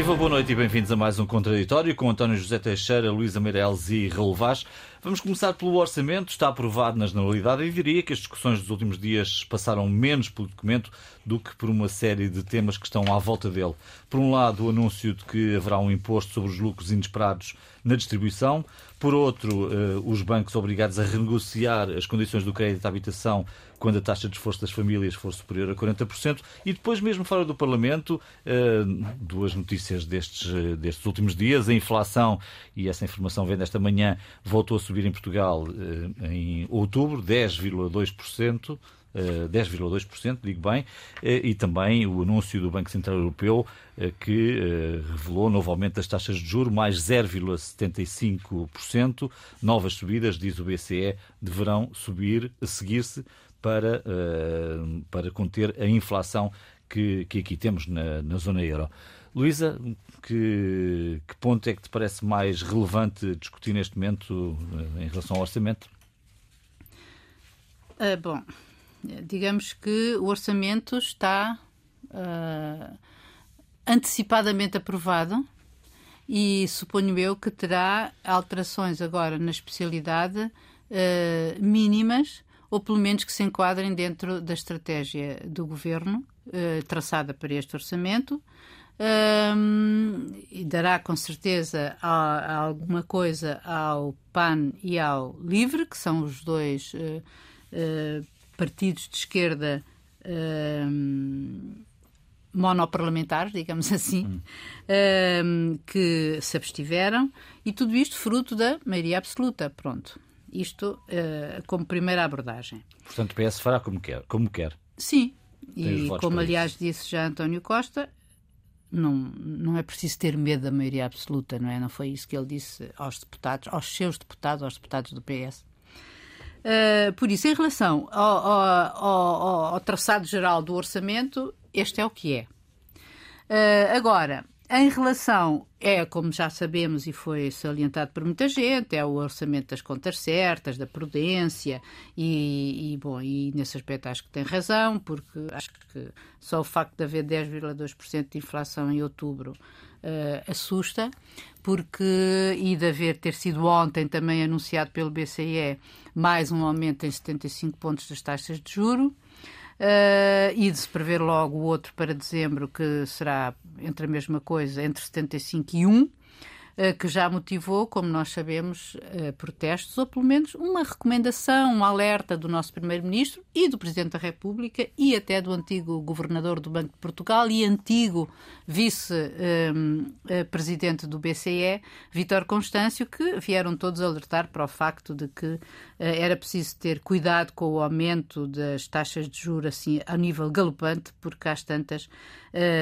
Viva, boa noite e bem-vindos a mais um Contraditório com António José Teixeira, Luísa Meireles e Raul Vaz. Vamos começar pelo orçamento. Está aprovado na generalidade e diria que as discussões dos últimos dias passaram menos pelo documento do que por uma série de temas que estão à volta dele. Por um lado, o anúncio de que haverá um imposto sobre os lucros inesperados na distribuição. Por outro, eh, os bancos obrigados a renegociar as condições do crédito à habitação quando a taxa de esforço das famílias for superior a 40%. E depois, mesmo fora do Parlamento, eh, duas notícias destes, eh, destes últimos dias. A inflação, e essa informação vem desta manhã, voltou a subir em Portugal em outubro, 10,2%. 10,2%, digo bem, e também o anúncio do Banco Central Europeu que revelou novo aumento das taxas de juros, mais 0,75%. Novas subidas, diz o BCE, deverão subir, seguir-se para, para conter a inflação que, que aqui temos na, na zona euro. Luísa, que, que ponto é que te parece mais relevante discutir neste momento em relação ao orçamento? Uh, bom, digamos que o orçamento está uh, antecipadamente aprovado e suponho eu que terá alterações agora na especialidade uh, mínimas ou pelo menos que se enquadrem dentro da estratégia do governo uh, traçada para este orçamento. Um, e dará com certeza a, a alguma coisa ao PAN e ao LIVRE, que são os dois uh, uh, partidos de esquerda uh, monoparlamentares, digamos assim, hum. que se abstiveram, e tudo isto fruto da maioria absoluta. Pronto. Isto uh, como primeira abordagem. Portanto, o PS fará como quer. Como quer. Sim, e como aliás isso. disse já António Costa, não, não é preciso ter medo da maioria absoluta, não é? Não foi isso que ele disse aos deputados, aos seus deputados, aos deputados do PS. Uh, por isso, em relação ao, ao, ao, ao, traçado geral do orçamento, este é o que é. Uh, agora, em relação, é como já sabemos e foi salientado por muita gente, é o orçamento das contas certas, da prudência, e, e bom, e nesse aspecto acho que tem razão, porque acho que só o facto de haver 10,2% de inflação em outubro uh, assusta, porque e de haver ter sido ontem também anunciado pelo BCE mais um aumento em 75 pontos das taxas de juro. Uh, e de se prever logo o outro para dezembro, que será entre a mesma coisa, entre 75 e 1, eh, que já motivou, como nós sabemos, eh, protestos, ou pelo menos uma recomendação, um alerta do nosso Primeiro-Ministro e do Presidente da República e até do antigo Governador do Banco de Portugal e antigo Vice-Presidente do BCE, Vítor Constâncio, que vieram todos alertar para o facto de que eh, era preciso ter cuidado com o aumento das taxas de juros assim, a nível galopante, porque às tantas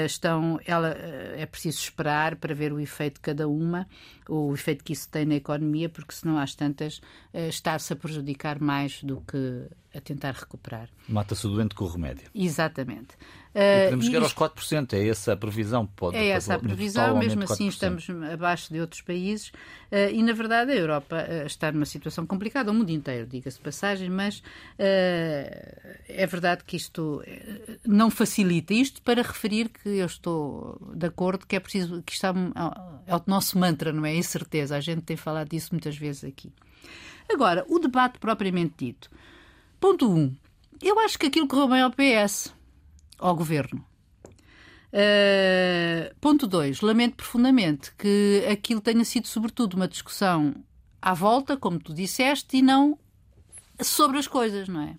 estão, ela, é preciso esperar para ver o efeito de cada uma o efeito que isso tem na economia, porque senão às tantas eh, está-se a prejudicar mais do que a tentar recuperar. Mata-se o doente com o remédio. Exatamente. E podemos chegar aos 4%, é essa a previsão? Pode, é essa a previsão, mesmo assim estamos abaixo de outros países uh, e, na verdade, a Europa uh, está numa situação complicada, o mundo inteiro, diga-se passagem, mas é verdade que isto não facilita. Isto para referir que eu estou de acordo que é preciso, que está, é o nosso mantra, não é? Incerteza, a gente tem falado disso muitas vezes aqui. Agora, o debate propriamente dito. Ponto 1. Um, eu acho que aquilo correu bem ao PS ao governo. Uh, ponto 2. Lamento profundamente que aquilo tenha sido, sobretudo, uma discussão à volta, como tu disseste, e não sobre as coisas, não é?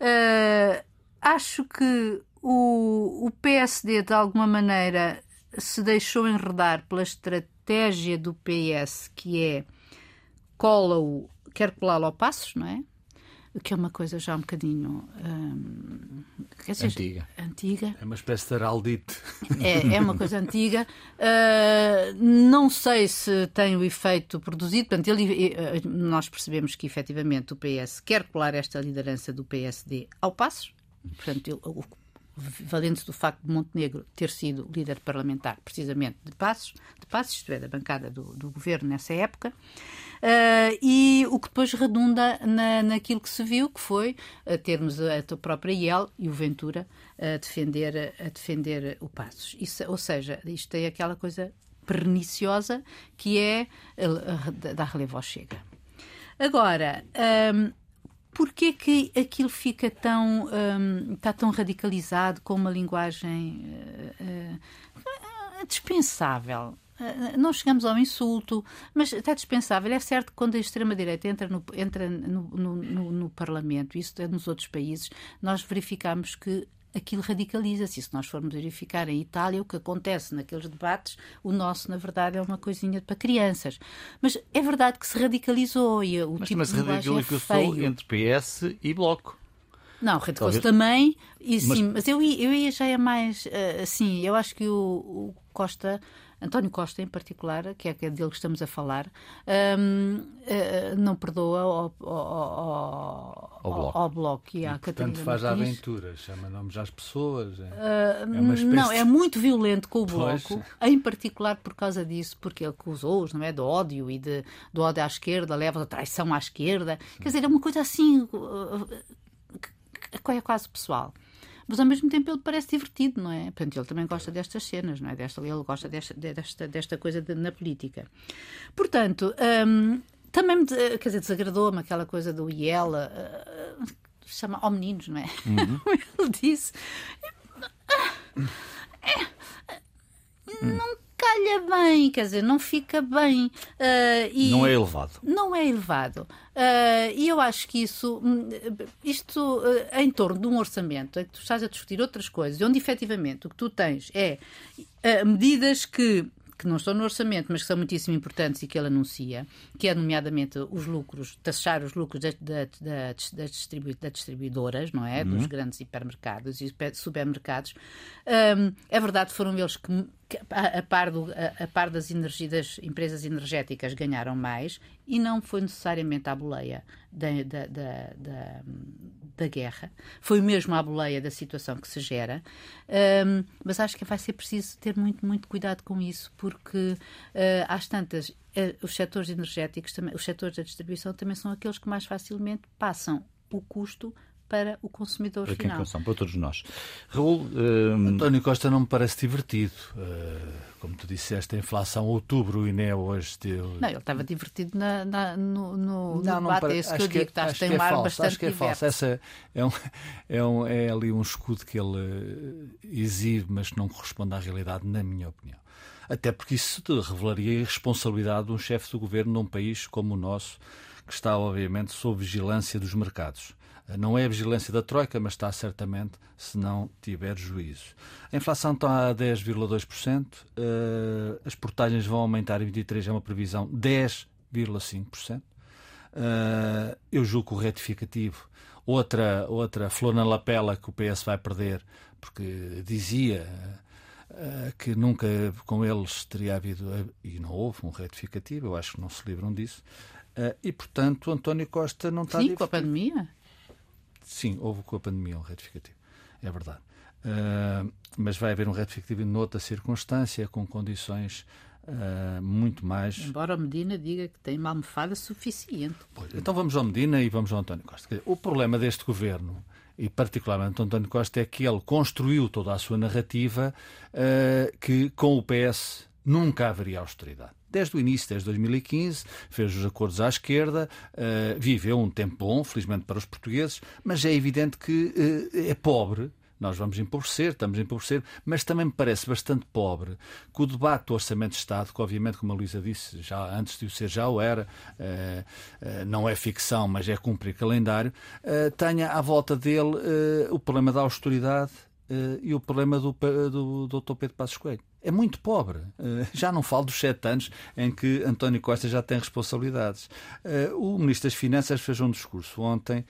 Uh, acho que o, o PSD, de alguma maneira, se deixou enredar pela estratégia do PS, que é cola-o, quer colá-lo ao passos, não é? Que é uma coisa já um bocadinho hum, dizer, antiga. antiga. É uma espécie de heraldite. É, é uma coisa antiga. Uh, não sei se tem o efeito produzido. Portanto, ele, eh, nós percebemos que efetivamente o PS quer colar esta liderança do PSD ao passo. Portanto, ele, valente do facto de Montenegro ter sido líder parlamentar, precisamente de Passos, de Passos, isto é, da bancada do, do governo nessa época, uh, e o que depois redunda na, naquilo que se viu, que foi uh, termos a, a própria IEL e o Ventura a defender, a defender o Passos. Isso, ou seja, isto é aquela coisa perniciosa que é dar relevo ao Chega. Agora, um, Porquê que aquilo fica tão, um, está tão radicalizado com uma linguagem uh, uh, dispensável? Uh, não chegamos ao insulto, mas está dispensável. É certo que quando a extrema-direita entra, no, entra no, no, no Parlamento, isso é nos outros países, nós verificamos que aquilo radicaliza-se. Se nós formos verificar em Itália o que acontece naqueles debates, o nosso, na verdade, é uma coisinha para crianças. Mas é verdade que se radicalizou e o mas, tipo mas de radicalizou é feio. entre PS e Bloco. Não, radicalizou também, e, sim, mas, mas eu, eu ia já é mais uh, assim, eu acho que o, o Costa António Costa, em particular, que é, dele que estamos a falar, um, uh, eh, não perdoa ao, ao, ao, ao bloco. Ao bloco e, à Catarina Portanto, faz a aventura, chama nomes às pessoas. É, uh, é uma espécie não, é muito violento com o bloco, pois. em particular por causa disso, porque ele acusou-os não é, de ódio e de, do ódio à esquerda, leva a traição à esquerda. Quer dizer, é uma coisa assim. Uh, é quase pessoal mas ao mesmo tempo ele parece divertido, não é? Portanto, ele também gosta destas cenas, não é? Desta, ele gosta desta, desta, desta coisa de, na política. Portanto, hum, também me, quer dizer, desagradou-me aquela coisa do IEL, uh, uh, chama ao meninos, não é? Uhum. ele disse. não calha bem, quer dizer, não fica bem. Uh, e não é elevado. Não é elevado. Uh, e eu acho que isso, hum, isto uh, em torno de um orçamento, é que tu estás a discutir outras coisas, onde efetivamente o que tu tens é medidas que que não estão no orçamento, mas que são muitíssimo importantes e que ele anuncia, que é nomeadamente os lucros, taxar os lucros das, das, das, distribu das distribuidoras, não é? Uhum. Dos grandes hipermercados e supermercados. Um, é verdade, foram eles que a, par do, a, a, par das, das empresas energéticas ganharam mais e não foi necessariamente à boleia da, da, da, da guerra, foi mesmo à boleia da situação que se gera, um, mas acho que vai ser preciso ter muito, muito cuidado com isso, porque uh, às tantas, uh, os setores energéticos, também, os setores da distribuição também são aqueles que mais facilmente passam o custo para o consumidor para final. Quem consome, para todos nós. Raul, um... António Costa não me parece divertido. Uh, como tu disseste, a inflação outubro e nem hoje deu. Não, ele estava divertido na, na, no, no não, debate. Não, é isso que eu digo, que estás, tem um ar bastante Acho que é falso. Essa é, um, é, um, é ali um escudo que ele exibe, mas que não corresponde à realidade, na minha opinião. Até porque isso revelaria a irresponsabilidade de um chefe do governo num país como o nosso, que está, obviamente, sob vigilância dos mercados. Não é a vigilância da Troika, mas está certamente se não tiver juízo. A inflação está a 10,2%, uh, as portagens vão aumentar em 23, é uma previsão 10,5%. Uh, eh, eu julgo o retificativo, outra, outra flor na lapela que o PS vai perder, porque dizia uh, que nunca com eles teria havido, e não houve um retificativo, eu acho que não se livram disso. e, portanto, António Costa não está... Sim, com a pandemia? Sim, houve com a pandemia um retificativo. É verdade. Uh, mas vai haver um retificativo noutra circunstância, com condições uh, muito mais. Embora o Medina diga que tem uma almofada suficiente. Pois, então vamos ao Medina e vamos ao António Costa. o problema deste governo, e particularmente António Costa, é que ele construiu toda a sua narrativa uh, que com o PS nunca haveria austeridade desde o início, desde 2015, fez os acordos à esquerda, uh, viveu um tempo bom, felizmente para os portugueses, mas é evidente que uh, é pobre. Nós vamos empobrecer, estamos a empobrecer, mas também me parece bastante pobre que o debate do Orçamento de Estado, que obviamente, como a Luísa disse, já antes de o ser já o era, uh, não é ficção, mas é cumprir calendário, tenha à volta dele o problema da austeridade e o problema do, do, do Dr. Pedro Passos Coelho é muito pobre. Eh, já não falo dos sete anos em que António Costa já tem responsabilidades. Eh, o Ministro das Finanças fez um discurso ontem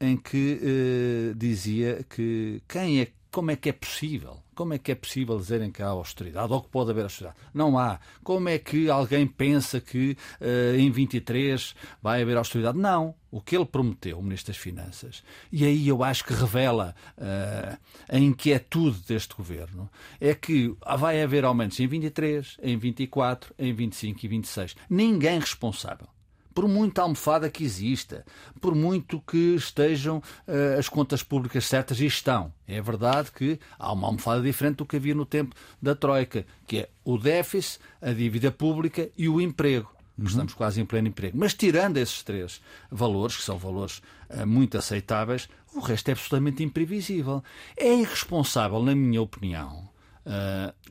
em que eh, dizia que quem é como é que é possível? Como é que é possível dizerem que há austeridade ou que pode haver austeridade? Não há. Como é que alguém pensa que uh, em 23 vai haver austeridade? Não. O que ele prometeu, o Ministro das Finanças, e aí eu acho que revela uh, a inquietude deste governo, é que vai haver aumentos em 23, em 24, em 25 e 26. Ninguém responsável por muita almofada que exista, por muito que estejam uh, as contas públicas certas, e estão. É verdade que há uma almofada diferente do que havia no tempo da Troika, que é o déficit, a dívida pública e o emprego. Uhum. Estamos quase em pleno emprego. Mas tirando esses três valores, que são valores uh, muito aceitáveis, o resto é absolutamente imprevisível. É irresponsável, na minha opinião,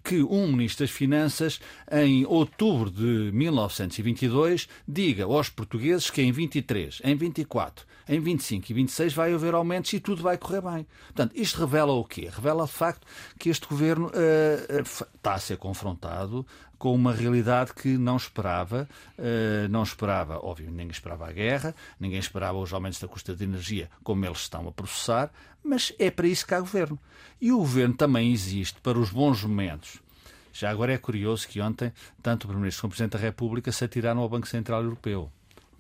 que um Ministro das Finanças, em outubro de 1922, diga aos portugueses que em 23, em 24, em 25 e 26 vai haver aumentos e tudo vai correr bem. Portanto, isto revela o quê? Revela de facto que este governo uh, está a ser confrontado com uma realidade que não esperava. Uh, não esperava, óbvio, ninguém esperava a guerra, ninguém esperava os aumentos da custa de energia como eles estão a processar, mas é para isso que há governo. E o governo também existe para os bons momentos. Já agora é curioso que ontem, tanto o Primeiro-Ministro como o Presidente da República se atiraram ao Banco Central Europeu.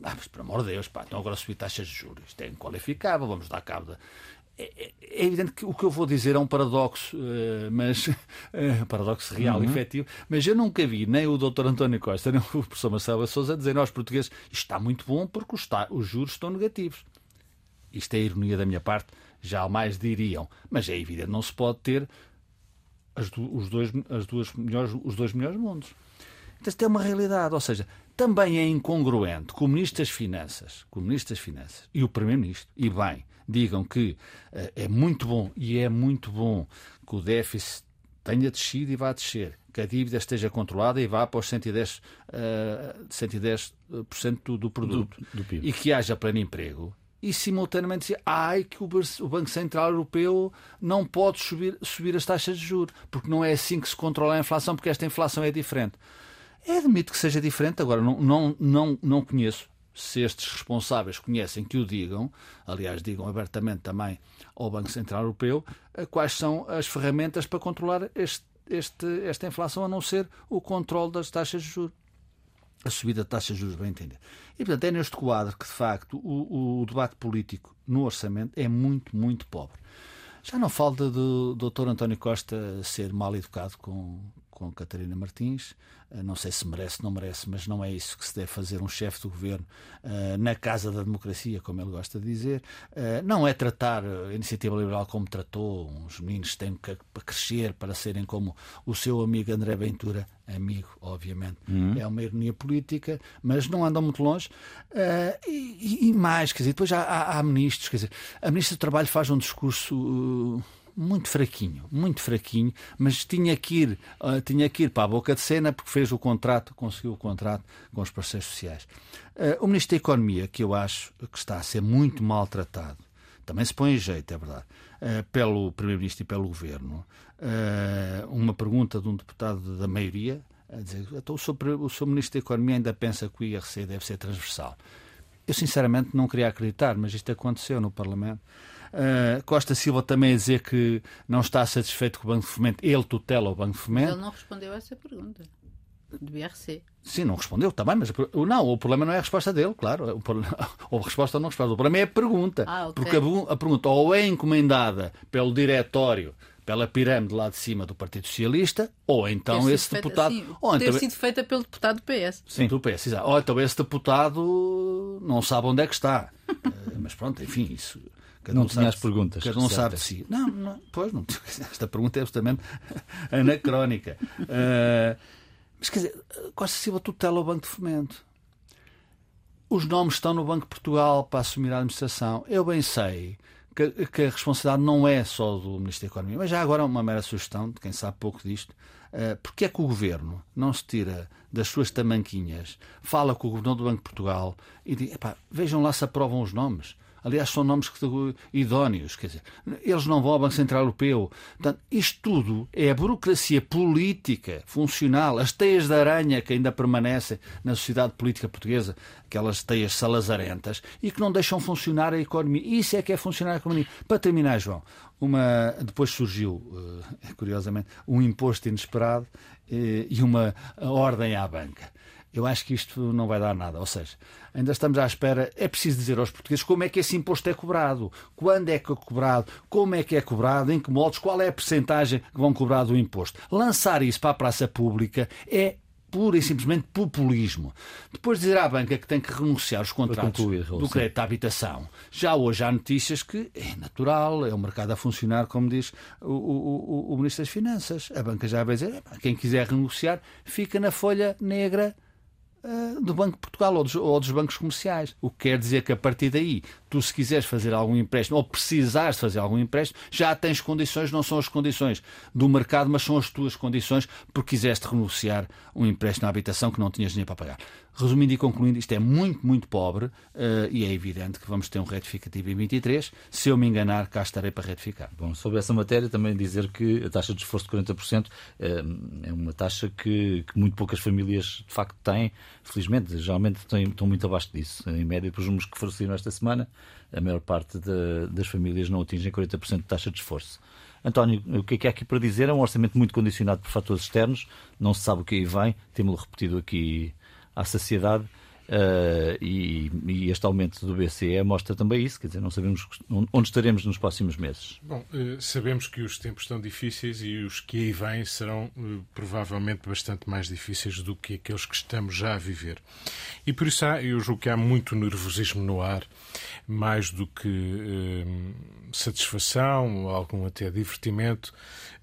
Ah, mas, por amor de Deus, pá, então agora subir taxas de juros. Isto é inqualificável, vamos dar cabo da é, é, é, evidente que o que eu vou dizer é um paradoxo, uh, mas uh, paradoxo real, uhum. efetivo, mas eu nunca vi nem o Dr. António Costa, nem o professor Marcelo Souza dizer aos portugueses isto está muito bom porque os, os juros estão negativos. Isto é ironia da minha parte, jamais diriam, mas é evidente, não se pode ter as, os, dois, as duas melhores, os dois melhores mundos. Então, isto é uma realidade, ou seja, também é incongruente das Finanças, das Finanças e o Primeiro-Ministro, e bem, digam que uh, é muito bom e é muito bom que o déficit tenha descido e vá descer, que a dívida esteja controlada e vá para os 110%, uh, 110 do, do produto do, do PIB. e que haja pleno emprego. E simultaneamente dizer ai que o Banco Central Europeu não pode subir, subir as taxas de juros, porque não é assim que se controla a inflação, porque esta inflação é diferente. É admito que seja diferente, agora não, não, não, não conheço se estes responsáveis conhecem que o digam, aliás, digam abertamente também ao Banco Central Europeu, eh, quais são as ferramentas para controlar este, este, esta inflação, a não ser o controle das taxas de juros. A subida de taxas de juros, bem entender. E, portanto, é neste quadro que, de facto, o, o debate político no orçamento é muito, muito pobre. Já não falta do Dr. António Costa ser mal educado com, com Catarina Martins. Eh, não sei se merece, não merece, mas não é isso que se deve fazer um chefe do governo uh, na Casa da Democracia, como ele gosta de dizer. Uh, não é tratar a iniciativa liberal como tratou. Os meninos têm que crescer para serem como o seu amigo André Ventura, amigo, obviamente. Uhum. É uma ironia política, mas não andam muito longe. Uh, e, e, mais, quer dizer, depois há, há, há, ministros, quer dizer, a Ministra do Trabalho faz um discurso muito fraquinho, muito fraquinho, mas tinha que ir, uh, tinha que ir para a boca de cena porque fez o contrato, conseguiu o contrato com os parceiros sociais. Uh, o Ministro da Economia, que eu acho que está a ser muito maltratado, também se põe em jeito, é verdade, uh, pelo Primeiro-Ministro e pelo Governo. uma pergunta de um deputado da maioria, a dizer, então, o, seu, o seu Ministro da Economia ainda pensa que o IRC deve ser transversal. Eu, sinceramente, não queria acreditar, mas isto aconteceu no Parlamento. Uh, Costa Silva também a dizer que não está satisfeito com o Banco de Fomento. Ele tutela o Banco de Fomento. Ele não respondeu a essa pergunta do IRC. Sim, não respondeu, está bem, mas não, o problema não é a resposta dele, claro. Ou a resposta ou não resposta. O problema é a pergunta. Ah, okay. Porque a, a pergunta ou é encomendada pelo diretório pela pirâmide lá de cima do Partido Socialista, ou então esse feita, deputado. Sim, ou ter então, sido feita pelo deputado do PS. Sim, do PS, exato. Ou então esse deputado não sabe onde é que está. Eh, mas pronto, enfim, isso. Cada não um tinha as perguntas. Cada um sabe de si. Não, não, pois não. Esta pergunta é justamente anacrónica. Uh, mas quer dizer, Costa Silva tutela o Banco de Fomento. Os nomes estão no Banco de Portugal para assumir a administração. Eu bem sei que, que, a responsabilidade não é só do Ministro da Economia, mas já agora uma mera sugestão de quem sabe pouco disto. Uh, porque é que o Governo não se tira das suas tamanquinhas, fala com o Governador do Banco de Portugal e diz: vejam lá se aprovam os nomes Aliás, são nomes idóneos. Quer dizer, eles não vão ao Banco Central Europeu. Portanto, isto tudo é a burocracia política, funcional, as teias de aranha que ainda permanecem na sociedade política portuguesa, aquelas teias salazarentas, e que não deixam funcionar a economia. Isso é que é funcionar a economia. Para terminar, João, uma, depois surgiu, uh, curiosamente, um imposto inesperado uh, e uma ordem à banca. Eu acho que isto não vai dar nada. Ou seja, ainda estamos à espera. É preciso dizer aos portugueses como é que esse imposto é cobrado, quando é que é cobrado, como é que é cobrado, em que modos, qual é a percentagem que vão cobrar do imposto. Lançar isso para a praça pública é pura e simplesmente populismo. Depois dizer à banca que tem que renunciar aos contratos concluir, do crédito à habitação. Já hoje há notícias que é natural, é o mercado a funcionar, como diz o, o, o, o Ministro das Finanças. A banca já vai dizer, quem quiser renunciar, fica na folha negra uh, do Banco de Portugal ou dos, ou dos, bancos comerciais. O que quer dizer que a partir daí, tu se quiseres fazer algum empréstimo ou precisares fazer algum empréstimo, já tens condições, não são as condições do mercado, mas são as tuas condições porque quiseste renunciar um empréstimo à habitação que não tinhas dinheiro para pagar. Resumindo e concluindo, isto é muito, muito pobre uh, e é evidente que vamos ter um retificativo em 23. Se eu me enganar, cá estarei para retificar. Bom, sobre essa matéria, também dizer que a taxa de esforço de 40% é, é uma taxa que, que, muito poucas famílias de facto têm. Felizmente, geralmente estão muito abaixo disso. Em média, pelos números que forneceram esta semana, a maior parte de, das famílias não atingem 40% de taxa de esforço. António, o que é que há aqui para dizer? É um orçamento muito condicionado por fatores externos, não se sabe o que aí vem, temos-lo repetido aqui à saciedade. Uh, e, e, este aumento do BCE mostra também isso, quer dizer, não sabemos onde estaremos nos próximos meses. Bom, uh, sabemos que os tempos estão difíceis e os que aí vêm serão uh, provavelmente bastante mais difíceis do que aqueles que estamos já a viver. E por isso há, eu julgo que há muito nervosismo no ar, mais do que satisfação ou algum até divertimento.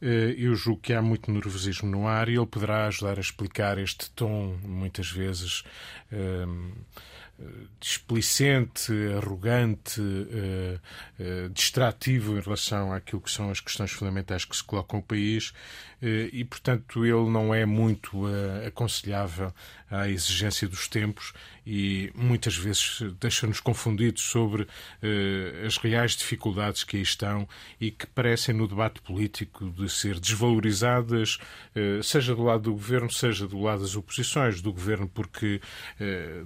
eu julgo que há muito nervosismo no ar e ele poderá ajudar a explicar este tom, muitas vezes Ehm, displicente, arrogante, uh, uh, distrativo em relação àquilo que são as questões fundamentais que se colocam no país uh, e, portanto, ele não é muito aconselhável à exigência dos tempos e muitas vezes deixa-nos confundidos sobre as reais dificuldades que aí estão e que parecem no debate político de ser desvalorizadas, seja do lado do governo, seja do lado das oposições, do governo porque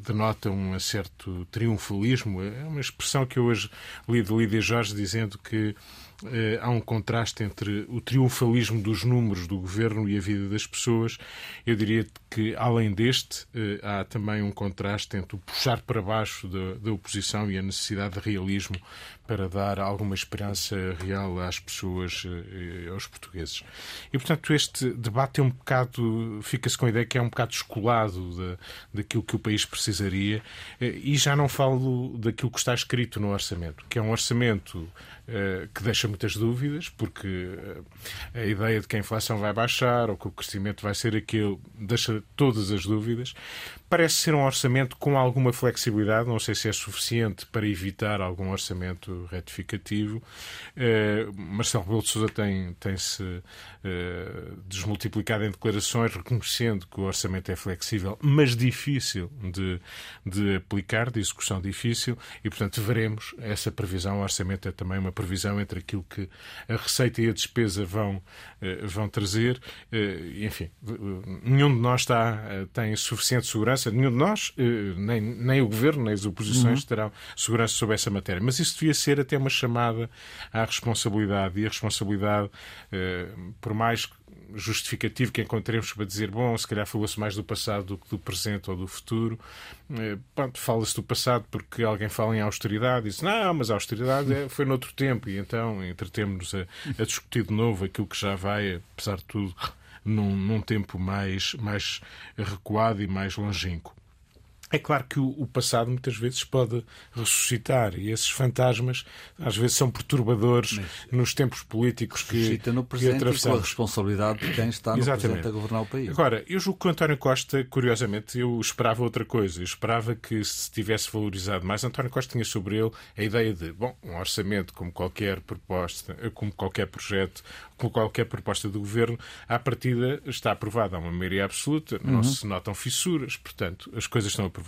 denotam uma certo triunfalismo. É uma expressão que eu hoje li de Lídia Jorge dizendo que eh, há um contraste entre o triunfalismo dos números do governo e a vida das pessoas. Eu diria que, além deste, eh, há também um contraste entre o puxar para baixo da, da oposição e a necessidade de realismo para dar alguma esperança real às pessoas, e eh, aos portugueses. E, portanto, este debate é um bocado, fica-se com a ideia que é um bocado descolado da, daquilo que o país precisaria, eh, e já não falo daquilo que está escrito no orçamento, que é um orçamento eh, que deixa muitas dúvidas, porque a ideia de que a inflação vai baixar ou que o crescimento vai ser aquele deixa todas as dúvidas. Parece ser um orçamento com alguma flexibilidade, não sei se é suficiente para evitar algum orçamento retificativo. Uh, Marcelo Rebelo de Sousa tem, tem-se uh, desmultiplicado em declarações reconhecendo que o orçamento é flexível, mas difícil de, de aplicar, de execução difícil, e portanto veremos essa previsão. O orçamento é também uma previsão entre aquilo que a receita e a despesa vão, uh, vão trazer. enfim, nenhum de nós está, tem suficiente segurança nenhum de nós, eh, nem, nem o governo, nem as oposições uhum. terão segurança sobre essa matéria. Mas isso devia ser até uma chamada à responsabilidade. E a responsabilidade, eh, por mais justificativo que encontremos para dizer, bom, se calhar falou-se mais do passado do que do presente ou do futuro. Eh, fala-se do passado porque alguém fala em austeridade e diz, não, mas a austeridade é, foi noutro tempo e então entretemos-nos a, a discutir de novo aquilo que já vai, apesar de tudo, num, num tempo mais, mais recuado e mais longínquo. É claro que o, passado muitas vezes pode ressuscitar e esses fantasmas às vezes são perturbadores Mas nos tempos políticos que ressuscita no presente que com a responsabilidade de quem está no Exatamente. presente a governar o país. Agora, eu julgo que o António Costa, curiosamente, eu esperava outra coisa. Eu esperava que se tivesse valorizado mais. António Costa tinha sobre ele a ideia de, bom, um orçamento como qualquer proposta, como qualquer projeto, como qualquer proposta do governo, à partida está aprovada a uma maioria absoluta, não uhum. se notam fissuras, portanto, as coisas estão aprovadas.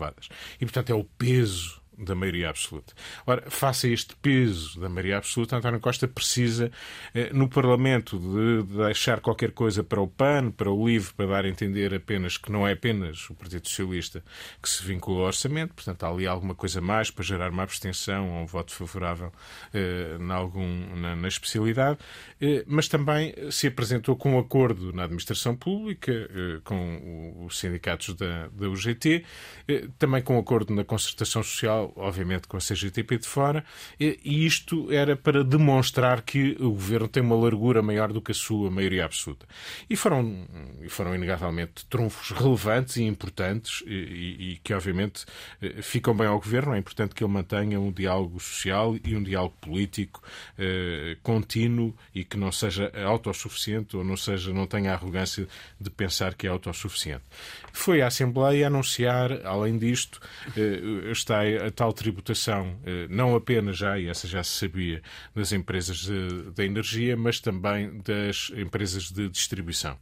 E, portanto, é o peso da maioria absoluta. Ora, face a este peso da maioria absoluta, António Costa precisa, eh, no Parlamento, de deixar qualquer coisa para o PAN, para o LIVRE, para dar a entender apenas que não é apenas o Partido Socialista que se vincula ao orçamento, portanto, há ali alguma coisa mais para gerar uma abstenção ou um voto favorável eh, na, algum, na, na especialidade, eh, mas também se apresentou com um acordo na administração pública, eh, com os sindicatos da, da UGT, eh, também com um acordo na concertação social obviamente com a CGTP de fora, e isto era para demonstrar que o governo tem uma largura maior do que a sua maioria absoluta. E foram, foram inegavelmente trunfos relevantes e importantes e, e que, obviamente, eh, ficam bem ao governo. É importante que ele mantenha um diálogo social e um diálogo político eh, contínuo e que não seja autossuficiente ou não, seja, não tenha a arrogância de pensar que é autossuficiente. Foi à Assembleia anunciar, além disto, eh, está tal tributação, eh, não apenas já, e essa já se sabia, das empresas da energia, mas também das empresas de distribuição.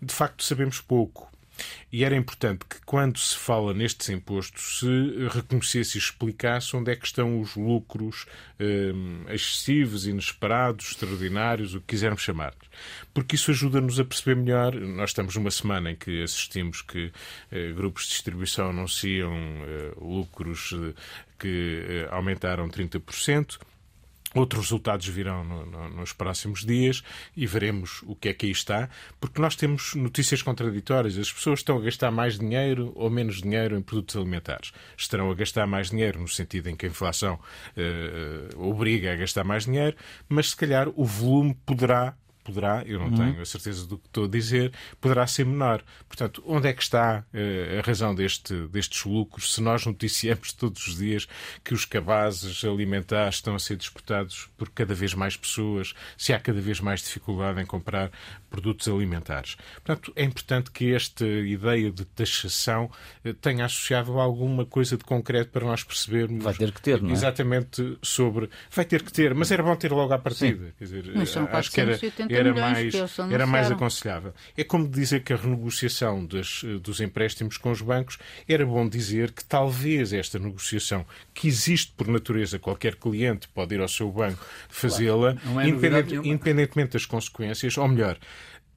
De facto, sabemos pouco. E era importante que, quando se fala nestes impostos, se reconhecesse e explicasse onde é que estão os lucros eh, excessivos, inesperados, extraordinários, o que quisermos chamar. Porque isso ajuda-nos a perceber melhor. Nós estamos numa semana em que assistimos que eh, grupos de distribuição anunciam eh, lucros eh, que aumentaram 30%. Outros resultados virão no, no, nos próximos dias e veremos o que é que aí está, porque nós temos notícias contraditórias. As pessoas estão a gastar mais dinheiro ou menos dinheiro em produtos alimentares. Estarão a gastar mais dinheiro no sentido em que a inflação uh, obriga a gastar mais dinheiro, mas se calhar o volume poderá poderá, eu não uhum. tenho a certeza do que estou a dizer, poderá ser menor. Portanto, onde é que está uh, a razão deste, destes lucros se nós noticiamos todos os dias que os cabazes alimentares estão a ser disputados por cada vez mais pessoas, se há cada vez mais dificuldade em comprar produtos alimentares. Portanto, é importante que esta ideia de taxação uh, tenha associado alguma coisa de concreto para nós percebermos. Vai ter que ter, não é? Exatamente sobre. Vai ter que ter, mas era bom ter logo à partida. Sim. Quer dizer, mas são acho que era era mais, era mais aconselhável. É como dizer que a renegociação dos, dos empréstimos com os bancos era bom dizer que talvez esta negociação, que existe por natureza, qualquer cliente pode ir ao seu banco fazê-la, claro. é independente, independentemente das consequências, ou melhor,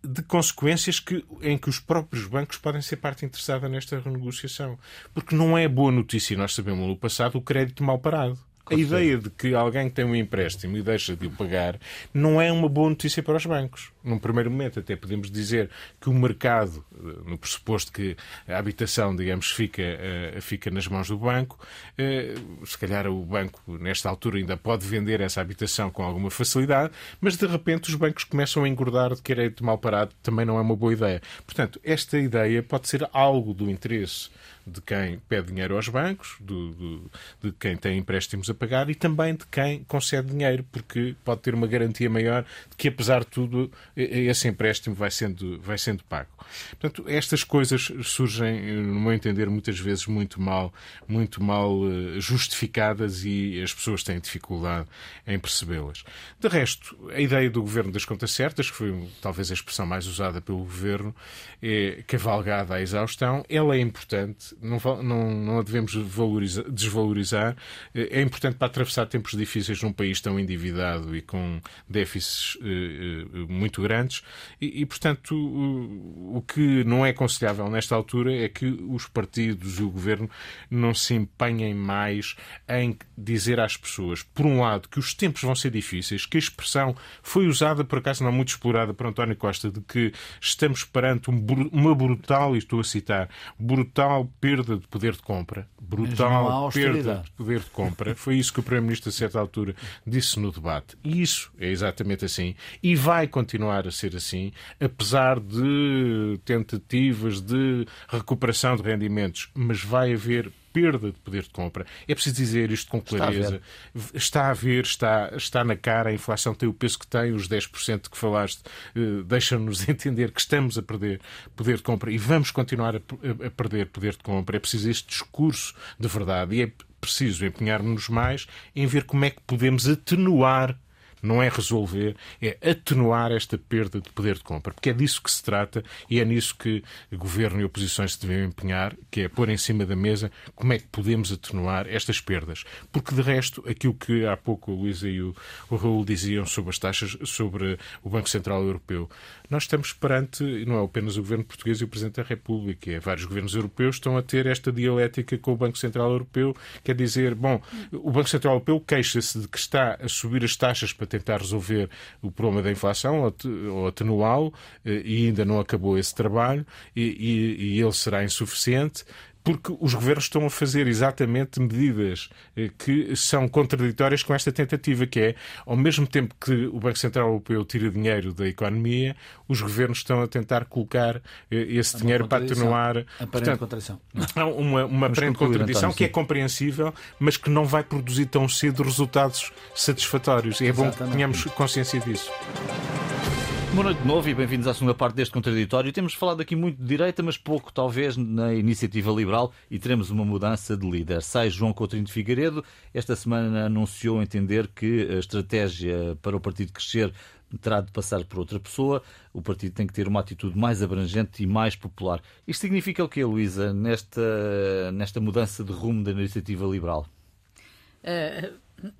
de consequências que, em que os próprios bancos podem ser parte interessada nesta renegociação. Porque não é boa notícia, nós sabemos no passado, o crédito mal parado. A ideia de que alguém tem um empréstimo e deixa de o pagar não é uma boa notícia para os bancos. Num primeiro momento, até podemos dizer que o mercado, eh, no pressuposto que a habitação, digamos, fica, eh, fica nas mãos do banco, eh, se calhar o banco, nesta altura, ainda pode vender essa habitação com alguma facilidade, mas de repente os bancos começam a engordar de crédito mal parado, também não é uma boa ideia. Portanto, esta ideia pode ser algo do interesse de quem pede dinheiro aos bancos, do, do, de quem tem empréstimos a pagar e também de quem concede dinheiro, porque pode ter uma garantia maior de que, apesar de tudo, esse empréstimo vai sendo, vai sendo pago. Portanto, estas coisas surgem, no meu entender, muitas vezes muito mal, muito mal eh, justificadas e as pessoas têm dificuldade em percebê-las. De resto, a ideia do governo das contas certas, que foi talvez a expressão mais usada pelo governo, é cavalgada à exaustão, ela é importante, não, não, a devemos desvalorizar. É importante para atravessar tempos difíceis num país tão endividado e com déficits eh, eh, muito grandes e, e portanto, o, que não é aconselhável nesta altura é que os partidos e o governo não se empenhem mais em dizer às pessoas, por um lado, que os tempos vão ser difíceis, que a expressão foi usada, por acaso não muito explorada por António Costa, de que estamos perante um, uma brutal, e estou a citar, brutal perda de poder de compra. Brutal perda de poder de compra. Foi isso que o Primeiro-Ministro, a certa altura, disse no debate. E isso é exatamente assim. E vai continuar a ser assim, apesar de tentativas de recuperação de rendimentos. Mas vai haver perda de poder de compra. É preciso dizer isto com clareza. Está a ver, está, está na cara, a inflação tem o peso que tem, os 10% que falaste uh, deixam-nos entender que estamos a perder poder de compra e vamos continuar a perder poder de compra. É preciso este discurso de verdade e é preciso empenhar-nos mais em ver como é que podemos atenuar não é resolver, é atenuar esta perda de poder de compra, porque é disso que se trata e é nisso que governo e oposições se devem empenhar, que é pôr em cima da mesa como é que podemos atenuar estas perdas. Porque de resto, aquilo que há pouco o Luísa e o, o Raul diziam sobre as taxas, sobre o Banco Central Europeu, nós estamos perante, não é apenas o governo português e o Presidente da República, é vários governos europeus estão a ter esta dialética com o Banco Central Europeu, quer dizer, bom, o Banco Central Europeu queixa-se de que está a subir as taxas para tentar resolver o problema da inflação ou atenuá-lo eh, e ainda não acabou esse trabalho e, e, e ele será insuficiente porque os governos estão a fazer exatamente medidas eh, que são contraditórias com esta tentativa, que é, ao mesmo tempo que o Banco Central Europeu tira dinheiro da economia, os governos estão a tentar colocar eh, esse dinheiro para atenuar. Aparente contradição. Uma, uma aparente contradição que é compreensível, mas que não vai produzir tão cedo resultados satisfatórios. E é bom que tenhamos consciência disso. Boa noite de novo e bem-vindos à segunda parte deste contraditório. Temos falado aqui muito de direita, mas pouco, talvez, na iniciativa liberal e teremos uma mudança de líder. Sai João Coutinho de Figueiredo. Esta semana anunciou entender que a estratégia para o partido crescer terá de passar por outra pessoa. O partido tem que ter uma atitude mais abrangente e mais popular. Isto significa o quê, Luísa, nesta, nesta mudança de rumo da iniciativa liberal? Uh,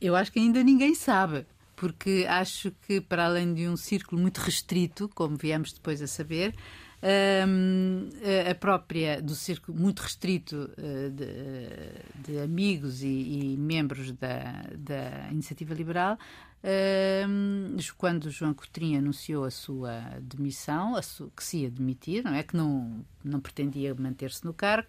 eu acho que ainda ninguém sabe porque acho que, para além de um círculo muito restrito, como viemos depois a saber, um, a própria do círculo muito restrito uh, de, de, amigos e, e membros da, da Iniciativa Liberal, um, quando João Coutrinho anunciou a sua demissão, a su, que se ia demitir, não é? Que não, não pretendia manter-se no cargo,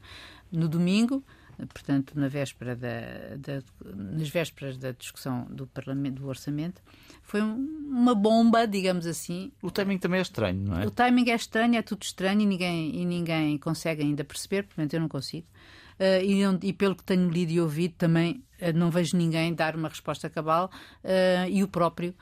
no domingo, portanto, na véspera da, da, nas vésperas da discussão do Parlamento do Orçamento, foi uma bomba, digamos assim. O timing também é estranho, não é? O timing é estranho, é tudo estranho e ninguém, e ninguém consegue ainda perceber, portanto, eu não consigo. Uh, e, e, pelo que tenho lido e ouvido, também uh, não vejo ninguém dar uma resposta cabal uh, e o próprio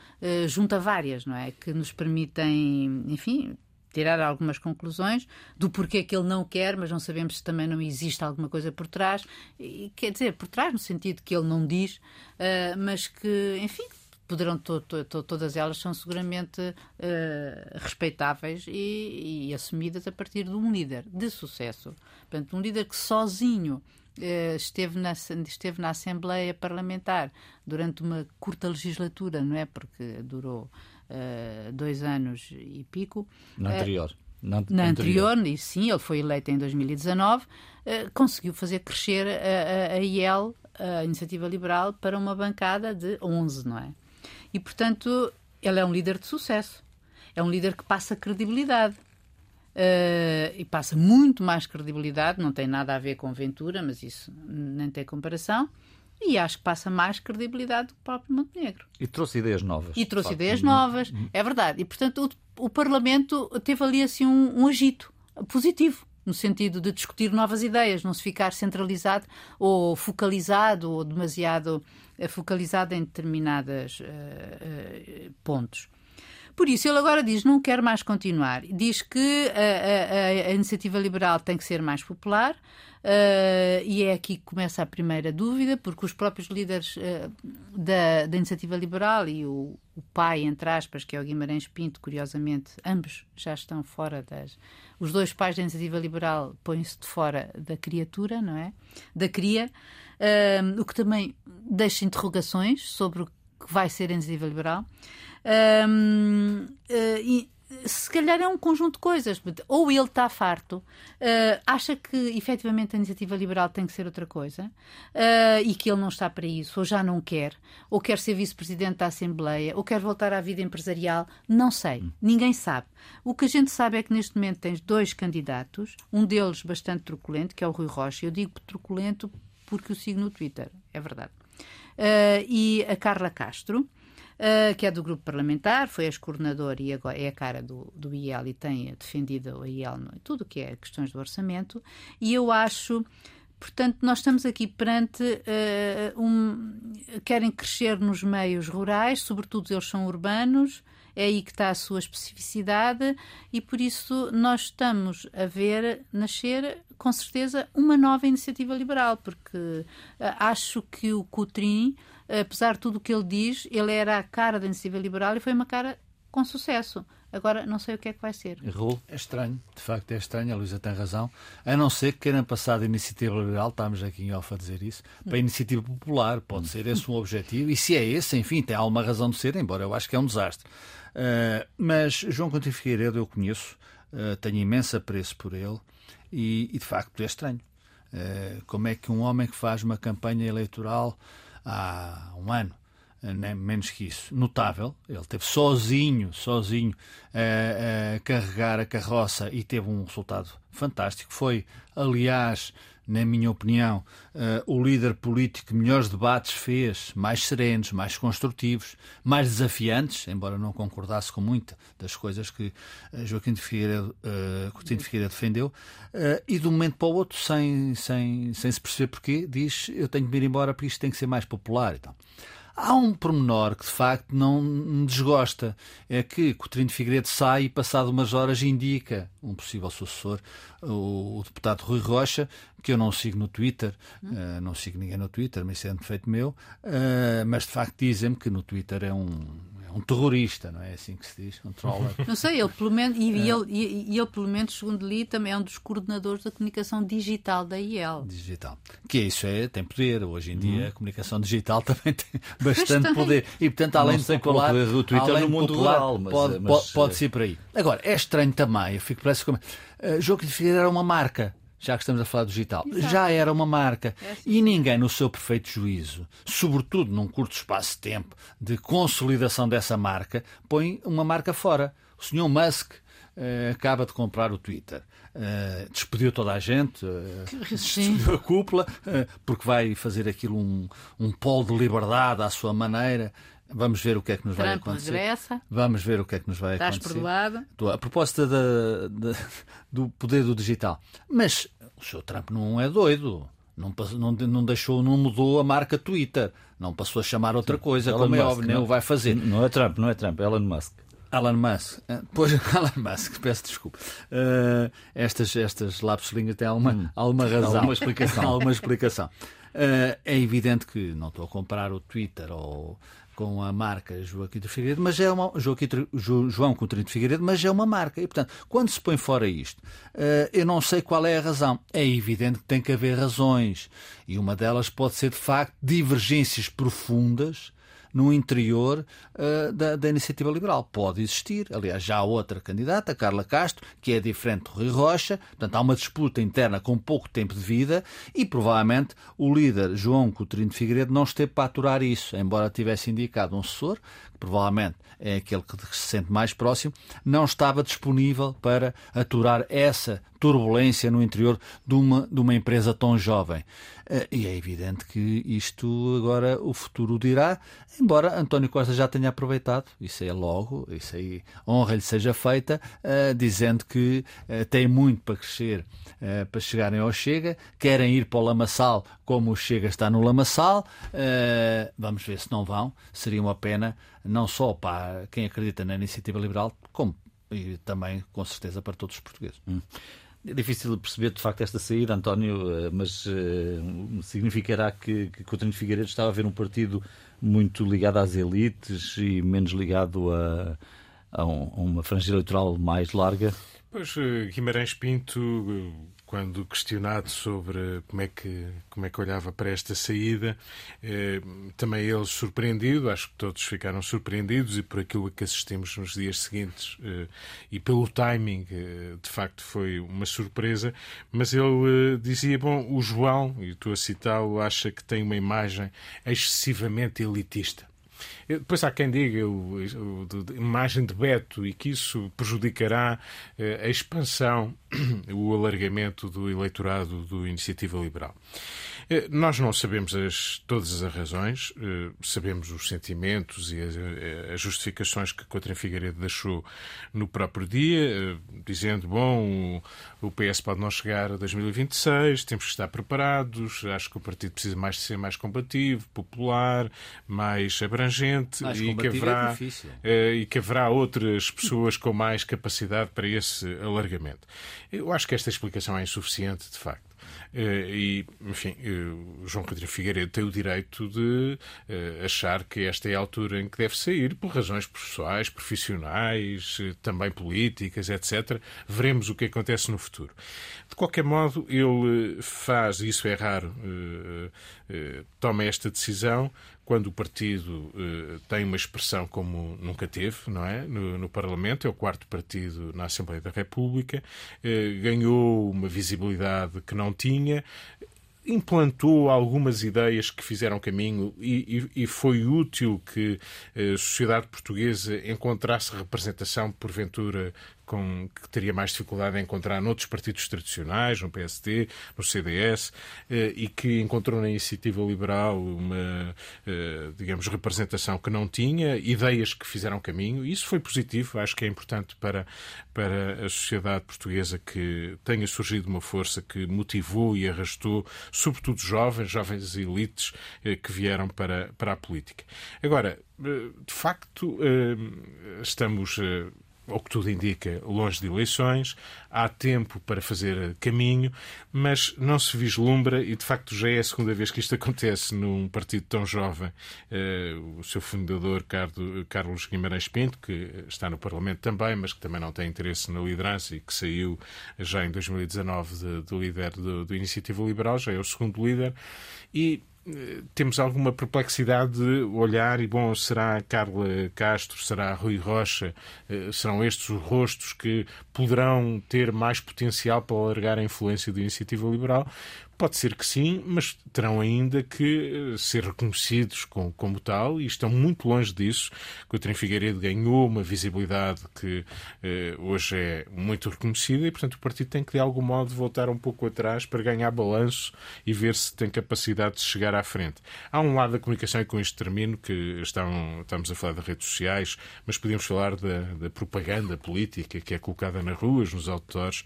junta várias, não é? Que nos permitem, enfim, tirar algumas conclusões do porquê que ele não quer, mas não sabemos se também não existe alguma coisa por trás. E, quer dizer, por trás no sentido que ele não diz, uh, mas que, enfim, poderão to, to, to, todas elas são seguramente uh, respeitáveis e, e, assumidas a partir de um líder de sucesso. Portanto, um líder que sozinho uh, esteve, na, esteve na Assembleia Parlamentar durante uma curta legislatura, não é? Porque durou uh, dois anos e pico. Na anterior. Na, na anterior, anterior, e sim, ele foi eleito em 2019, uh, conseguiu fazer crescer a, a, a IEL, a Iniciativa Liberal, para uma bancada de 11, não é? E, portanto, ele é um líder de sucesso. É um líder que passa credibilidade. Uh, e passa muito mais credibilidade, não tem nada a ver com Ventura, mas isso nem tem comparação e acho que passa mais credibilidade do que o próprio Montenegro. E trouxe ideias novas. E trouxe ideias novas, é verdade. E, portanto, o, o Parlamento teve ali assim um, um agito positivo no sentido de discutir novas ideias, não se ficar centralizado ou focalizado ou demasiado eh, focalizado em determinados uh, uh, pontos. Por isso, ele agora diz não quer mais continuar. Diz que a, a, a iniciativa liberal tem que ser mais popular, Uh, e é aqui que começa a primeira dúvida, porque os próprios líderes uh, da, da, Iniciativa Liberal e o, o, pai, entre aspas, que é o Guimarães Pinto, curiosamente, ambos já estão fora das. Os dois pais da Iniciativa Liberal põem-se de fora da criatura, não é? Da cria, uh, o que também deixa interrogações sobre o que vai ser a Iniciativa Liberal. E, se calhar é um conjunto de coisas. Ou ele está farto, uh, acha que efetivamente a iniciativa liberal tem que ser outra coisa uh, e que ele não está para isso, ou já não quer, ou quer ser vice-presidente da Assembleia, ou quer voltar à vida empresarial. Não sei, hum. ninguém sabe. O que a gente sabe é que neste momento tens dois candidatos, um deles bastante truculento, que é o Rui Rocha. Eu digo truculento porque o sigo no Twitter, é verdade. Uh, e a Carla Castro uh, que é do grupo parlamentar, foi ex-coordenador e agora é a cara do, do IEL e tem defendido a IEL em tudo o que é questões do orçamento. E eu acho. Portanto, nós estamos aqui perante uh, um. querem crescer nos meios rurais, sobretudo eles são urbanos, é aí que está a sua especificidade e por isso nós estamos a ver nascer, com certeza, uma nova iniciativa liberal, porque uh, acho que o Coutrin apesar de tudo o que ele diz, ele era a cara da iniciativa liberal e foi uma cara com sucesso. Agora não sei o que é que vai ser. Errou. É estranho, de facto é estranho, a Luísa tem razão. A não ser que queiram passar da iniciativa liberal, estamos aqui em Alfa a dizer isso, para a iniciativa popular. Pode ser esse um objetivo, e se é esse, enfim, tem alguma razão de ser, embora eu acho que é um desastre. Uh, mas João Coutinho Figueiredo eu conheço, uh, tenho imenso apreço por ele, e, e de facto é estranho. Uh, como é que um homem que faz uma campanha eleitoral há um ano nem menos que isso, notável. Ele teve sozinho, sozinho, a, a carregar a carroça e teve um resultado fantástico. Foi, aliás, na minha opinião, uh, o líder político que melhores debates fez, mais serenos, mais construtivos, mais desafiantes, embora não concordasse com muita das coisas que uh, Joaquim de Figueiredo, uh, de Figueiredo defendeu, uh, e de um momento para o outro, sem, sem, sem se perceber porquê, diz eu tenho que ir embora porque isto tem que ser mais popular e tal. Há um pormenor que de facto não me desgosta. É que Coutinho de Figueiredo sai e, passado umas horas, indica um possível sucessor, o, o deputado Rui Rocha, que eu não sigo no Twitter, hum. uh, não sigo ninguém no Twitter, mas isso é um defeito meu, uh, mas de facto dizem-me que no Twitter é um, um terrorista, não é assim que se diz? Um troller. Não sei, ele pelo menos, e, é. ele, e, e ele, pelo menos, segundo li, também é um dos coordenadores da comunicação digital da IEL. Digital. Que isso é, tem poder. Hoje em dia hum. a comunicação digital também tem bastante poder. E, portanto, além de popular, poder do Twitter além no mundo popular, rural, mas, pode, mas, pode, pode, ser por aí. Agora, é estranho também, eu fico parece como. Uh, Jogo de Figueiredo era uma marca já que estamos a falar do digital, Exato. já era uma marca. É assim. E ninguém, no seu perfeito juízo, sobretudo num curto espaço de tempo de consolidação dessa marca, põe uma marca fora. O senhor Musk uh, acaba de comprar o Twitter. Uh, despediu toda a gente, uh, despediu a cúpula, porque vai fazer aquilo um, um polo de liberdade à sua maneira. Vamos ver o que é que nos Trump vai acontecer. Regressa. Vamos ver o que é que nos vai Estás acontecer. perdoado. A propósito da, da, do poder do digital. Mas o Sr. Trump não é doido. Não, não, não, deixou, não mudou a marca Twitter. Não passou a chamar outra Sim, coisa, Elon como é Musk, é óbvio, nem o vai fazer. Não é Trump, não é Trump, é Elon Musk. Elon Musk. Eh, pois, Elon Musk, peço desculpa. Uh, estas, estas lápis de língua têm alguma, hum, alguma razão. Alguma explicação. alguma explicação. Uh, é evidente que não estou a comparar o Twitter ou com a marca Joaquim de Figueiredo, mas é uma Joaquim, jo, João Coutinho de Figueiredo, mas é uma marca. E portanto, quando se põe fora isto, uh, eu não sei qual é a razão. É evidente que tem que haver razões e uma delas pode ser de facto divergências profundas no interior uh, da, da, iniciativa liberal. Pode existir. Aliás, já há outra candidata, Carla Castro, que é diferente do Rui Rocha. Portanto, há uma disputa interna com pouco tempo de vida e provavelmente o líder João Coutinho de Figueiredo não esteve para aturar isso, embora tivesse indicado um assessor, provavelmente é aquele que se sente mais próximo, não estava disponível para aturar essa turbulência no interior de uma, de uma empresa tão jovem. Eh, e é evidente que isto agora o futuro dirá, embora António Costa já tenha aproveitado, isso é logo, isso aí honra lhe seja feita, uh, dizendo que uh, tem muito para crescer para chegarem ao Chega, querem ir para o Lamaçal como o Chega está no Lamaçal, vamos ver se não vão, seria uma pena, não só para quem acredita na iniciativa liberal, como e também, com certeza, para todos os portugueses. Hum. É difícil perceber de facto esta saída, António, eh, mas uh, significará que, que Coutinho Figueiredo estava a ver um partido muito ligado às elites e menos ligado a, a, um, a uma franja eleitoral mais larga? Pois, eh, Guimarães Pinto quando questionado sobre como é que, como é que olhava para esta saída, eh, também ele surpreendido, acho que todos ficaram surpreendidos e por aquilo que assistimos nos dias seguintes eh, e pelo timing, eh, de facto foi uma surpresa, mas ele eh, dizia, bom, o João, e estou a citá-lo, acha que tem uma imagem excessivamente elitista. Depois há quem diga o, o, a imagem de Beto e que isso prejudicará eh, a expansão, o alargamento do eleitorado do Iniciativa Liberal. Eh, nós não sabemos as, todas as razões, eh, sabemos os sentimentos e as, eh, as justificações que Coutinho Figueiredo deixou no próprio dia, dizendo, bom, o, PS pode não chegar a 2026, temos que estar preparados, acho que o partido precisa mais de ser mais combativo, popular, mais abrangente mais e, que haverá, é e que haverá outras pessoas com mais capacidade para esse alargamento. Eu acho que esta explicação é insuficiente, de facto. E, enfim, o João Coutinho Figueiredo tem o direito de achar que esta é a altura em que deve sair, por razões pessoais, profissionais, também políticas, etc. Veremos o que acontece no futuro. De qualquer modo, ele faz, e isso é raro, toma esta decisão quando o partido eh, tem uma expressão como nunca teve, não é? No, no, Parlamento, é o quarto partido na Assembleia da República, eh, ganhou uma visibilidade que não tinha, implantou algumas ideias que fizeram caminho e, e, e, foi útil que a sociedade portuguesa encontrasse representação, porventura, com, que teria mais dificuldade em encontrar noutros partidos tradicionais, no PSD, no CDS, eh, e que encontrou na iniciativa liberal uma, eh, digamos, representação que não tinha, ideias que fizeram caminho. Isso foi positivo, acho que é importante para, para a sociedade portuguesa que tenha surgido uma força que motivou e arrastou, sobretudo jovens, jovens elites eh, que vieram para, para a política. Agora, de facto, estamos ao que tudo indica, longe de eleições, há tempo para fazer caminho, mas não se vislumbra, e de facto já é a segunda vez que isto acontece num partido tão jovem. Uh, o seu fundador, Carlos Guimarães Pinto, que está no Parlamento também, mas que também não tem interesse na liderança e que saiu já em 2019 de, de líder do, do Iniciativa Liberal, já é o segundo líder, e temos alguma perplexidade de olhar e, bom, será Carla Castro, será Rui Rocha, eh, serão estes os rostos que poderão ter mais potencial para alargar a influência da iniciativa liberal? Pode ser que sim, mas terão ainda que eh, ser reconhecidos como, como tal e estão muito longe disso. Coutinho Figueiredo ganhou uma visibilidade que eh, hoje é muito reconhecida e, portanto, o partido tem que, de algum modo, voltar um pouco atrás para ganhar balanço e ver se tem capacidade de chegar à frente. Há um lado da comunicação, e com isto termino, que estão, estamos a falar de redes sociais, mas podemos falar da, da propaganda política que é colocada nas ruas, nos outdoors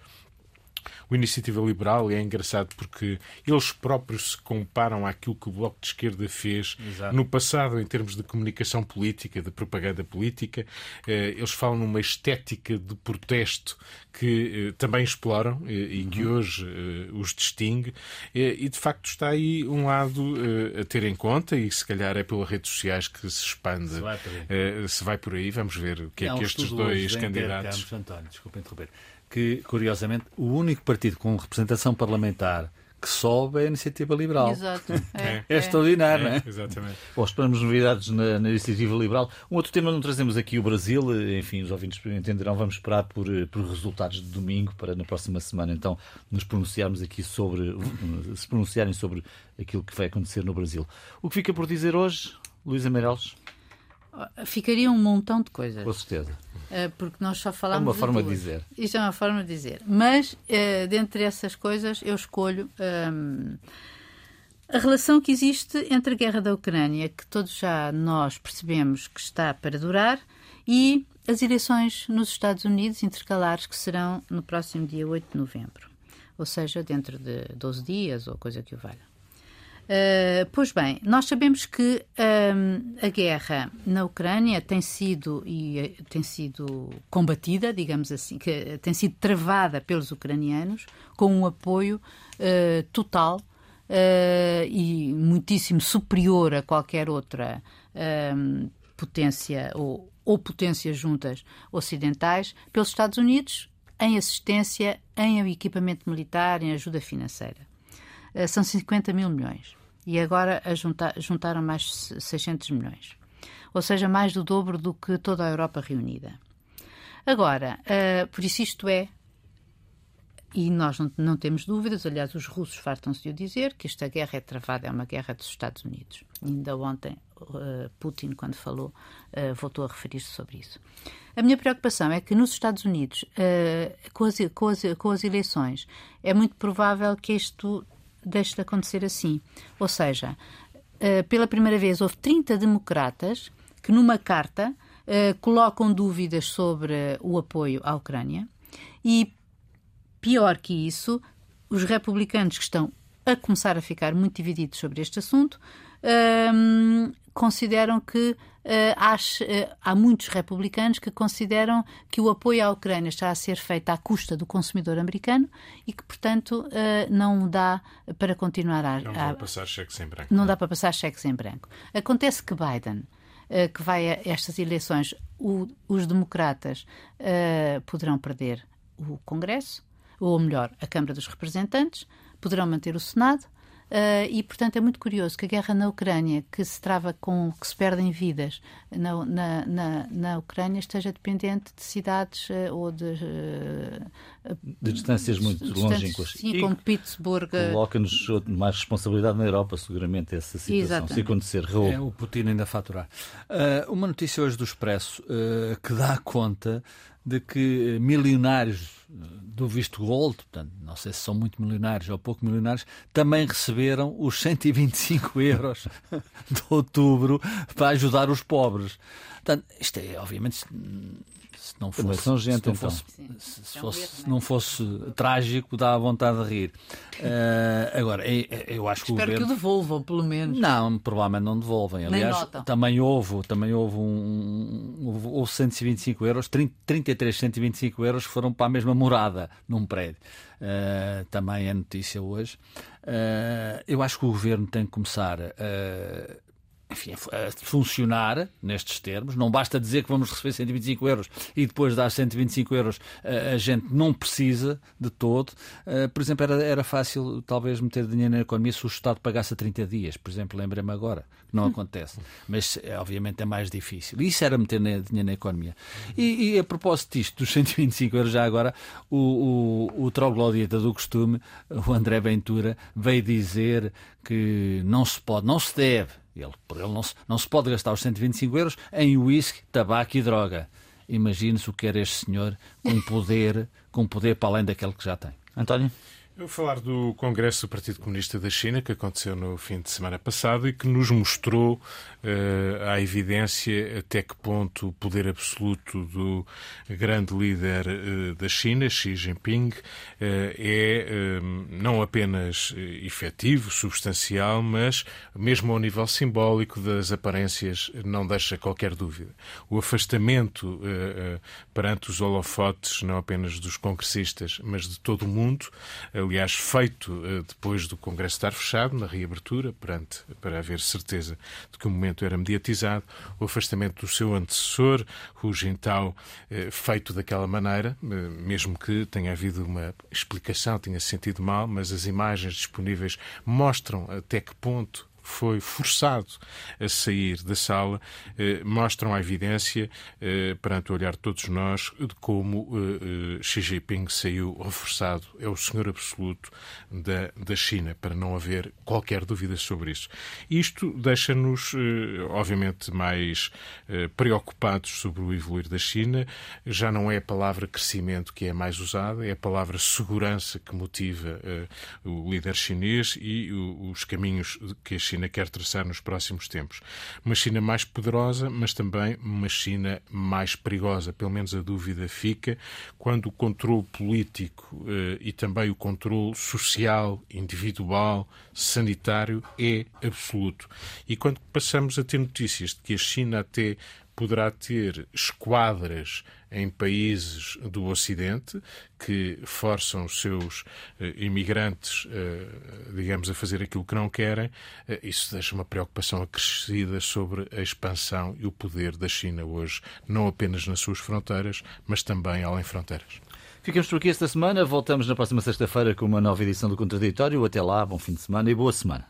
o Iniciativa Liberal é engraçado porque eles próprios se comparam àquilo que o Bloco de Esquerda fez Exato. no passado em termos de comunicação política, de propaganda política. Eh, eles falam numa estética de protesto que eh, também exploram eh, e que uhum. hoje os distingue. E de facto está aí um lado a ter em conta e se calhar é pelas redes sociais que se expande. Se vai por aí, se vai por aí vamos ver o que é, é um que estes dois candidatos. António, desculpa interromper que, curiosamente, o único partido com representação parlamentar que sobe é a iniciativa liberal. Exato. É, é, é extraordinário, é, não é? Exatamente. Bom, esperamos novidades na, na, iniciativa liberal. Um outro tema não trazemos aqui o Brasil, enfim, os ouvintes entenderão, vamos esperar por, por resultados de domingo para na próxima semana então nos pronunciarmos aqui sobre, se pronunciarem sobre aquilo que vai acontecer no Brasil. O que fica por dizer hoje, Luísa Meireles? Ficaria um montão de coisas. Com certeza. Eh, porque nós só falamos. É uma forma de, de dizer. Isto é uma forma de dizer. Mas, uh, dentre essas coisas, eu escolho. Um, a relação que existe entre a guerra da Ucrânia, que todos já nós percebemos que está para durar, e as eleições nos Estados Unidos intercalares, que serão no próximo dia 8 de novembro. Ou seja, dentro de 12 dias ou coisa que o valha. Uh, pois bem, nós sabemos que um, a guerra na Ucrânia tem sido e eh, tem sido combatida, digamos assim, que tem sido travada pelos ucranianos com um apoio uh, total uh, e muitíssimo superior a qualquer outra um, potência ou, ou potências juntas ocidentais pelos Estados Unidos em assistência, em equipamento militar, em ajuda financeira. Eh, são 50 mil milhões. E agora junta, juntaram mais 600 milhões. Ou seja, mais do dobro do que toda a Europa reunida. Agora, uh, por isso isto é, e nós não, não temos dúvidas, aliás, os russos fartam-se de o dizer, que esta guerra é travada, é uma guerra dos Estados Unidos. Ainda ontem, uh, Putin, quando falou, uh, voltou a referir-se sobre isso. A minha preocupação é que nos Estados Unidos, com as, com, as, com as eleições, é muito provável que isto deixe de acontecer assim. Ou seja, uh, pela primeira vez houve 30 democratas que numa carta uh, colocam dúvidas sobre o apoio à Ucrânia e, pior que isso, os republicanos que estão a começar a ficar muito divididos sobre este assunto consideram que Uh, acho, uh, há muitos republicanos que consideram que o apoio à Ucrânia está a ser feito à custa do consumidor americano e que, portanto, uh, não dá para continuar a. Não dá para passar cheques em branco. Não dá para passar cheques em branco. Acontece que Biden. que vai a estas eleições, o, os democratas poderão perder o Congresso, ou melhor, a Câmara dos Representantes, poderão manter o Senado, Uh, e, portanto, é muito curioso que a guerra na Ucrânia, que se trava com que se perdem vidas na, na, na, na Ucrânia, esteja dependente de cidades uh, ou de. Uh, de distâncias muito longínquas. Sim, e como Pittsburgh. Coloca-nos mais responsabilidade na Europa, seguramente, essa situação, Exatamente. se acontecer. É o Putin ainda faturar. uma notícia hoje do Expresso que dá conta de que milionários do visto gold, portanto, não sei se são muito milionários ou pouco milionários, também receberam os 125 euros de outubro para ajudar os pobres. Portanto, isto é, obviamente, se não fosse, são gente, se não fosse, então. se, se fosse, não fosse trágico, dá vontade de rir. Uh, agora, eu, eu acho que Espero o governo... que devolvam, pelo menos. Não, provavelmente não devolvem. Aliás, também houve, também houve um, houve, houve 125 euros, 30, 33 125 euros foram para a mesma morada num prédio. Uh, também é notícia hoje. Uh, eu acho que o governo tem que começar a enfim, a funcionar nestes termos. Não basta dizer que vamos receber 125 euros e depois dar 125 euros a gente não precisa de todo. Eh, por exemplo, era, era fácil talvez meter dinheiro na economia se o Estado pagasse a 30 dias. Por exemplo, lembrei-me agora que não acontece. Mas eh, obviamente é mais difícil. Isso era meter dinheiro na economia. E, e, a propósito disto, dos 125 euros, já agora, o, o, o troglodita do costume, o André Ventura, veio dizer que não se pode, não se deve ele, por ele não se, não se pode gastar os 125 euros em uísque, tabaco e droga. Imagine-se o que era este senhor com poder, com poder para além daquele que já tem. António? Vou falar do Congresso do Partido Comunista da China, que aconteceu no fim de semana passado e que nos mostrou uh, à evidência até que ponto o poder absoluto do grande líder uh, da China, Xi Jinping, uh, é não apenas efetivo, substancial, mas mesmo ao nível simbólico das aparências não deixa qualquer dúvida. O afastamento perante os holofotes, não apenas dos congressistas, mas de todo o mundo, aliás, feito depois do Congresso estar fechado, na reabertura, perante, para haver certeza de que o momento era mediatizado, o afastamento do seu antecessor, Hu Jintao, eh, feito daquela maneira, eh, mesmo que tenha havido uma explicação, tenha sentido mal, mas as imagens disponíveis mostram até que ponto foi forçado a sair da sala, eh, mostram a evidência, eh, perante o olhar de todos nós, de como eh, eh, Xi Jinping saiu reforçado. É o senhor absoluto da, da China, para não haver qualquer dúvida sobre isso. Isto deixa-nos, eh, obviamente, mais eh, preocupados sobre o evoluir da China. Já não é a palavra crescimento que é mais usada, é a palavra segurança que motiva o líder chinês e os caminhos que a China China quer traçar nos próximos tempos. Uma China mais poderosa, mas também uma China mais perigosa. Pelo menos a dúvida fica quando o controle político eh, e também o controle social, individual, sanitário é absoluto. E quando passamos a ter notícias de que a China até poderá ter esquadras em países do Ocidente que forçam os seus eh, imigrantes, eh, digamos, a fazer aquilo que não querem. Eh, isso deixa uma preocupação acrescida sobre a expansão e o poder da China hoje, não apenas nas suas fronteiras, mas também além fronteiras. Ficamos por aqui esta semana. Voltamos na próxima sexta-feira com uma nova edição do Contraditório. Até lá, bom fim de semana e boa semana.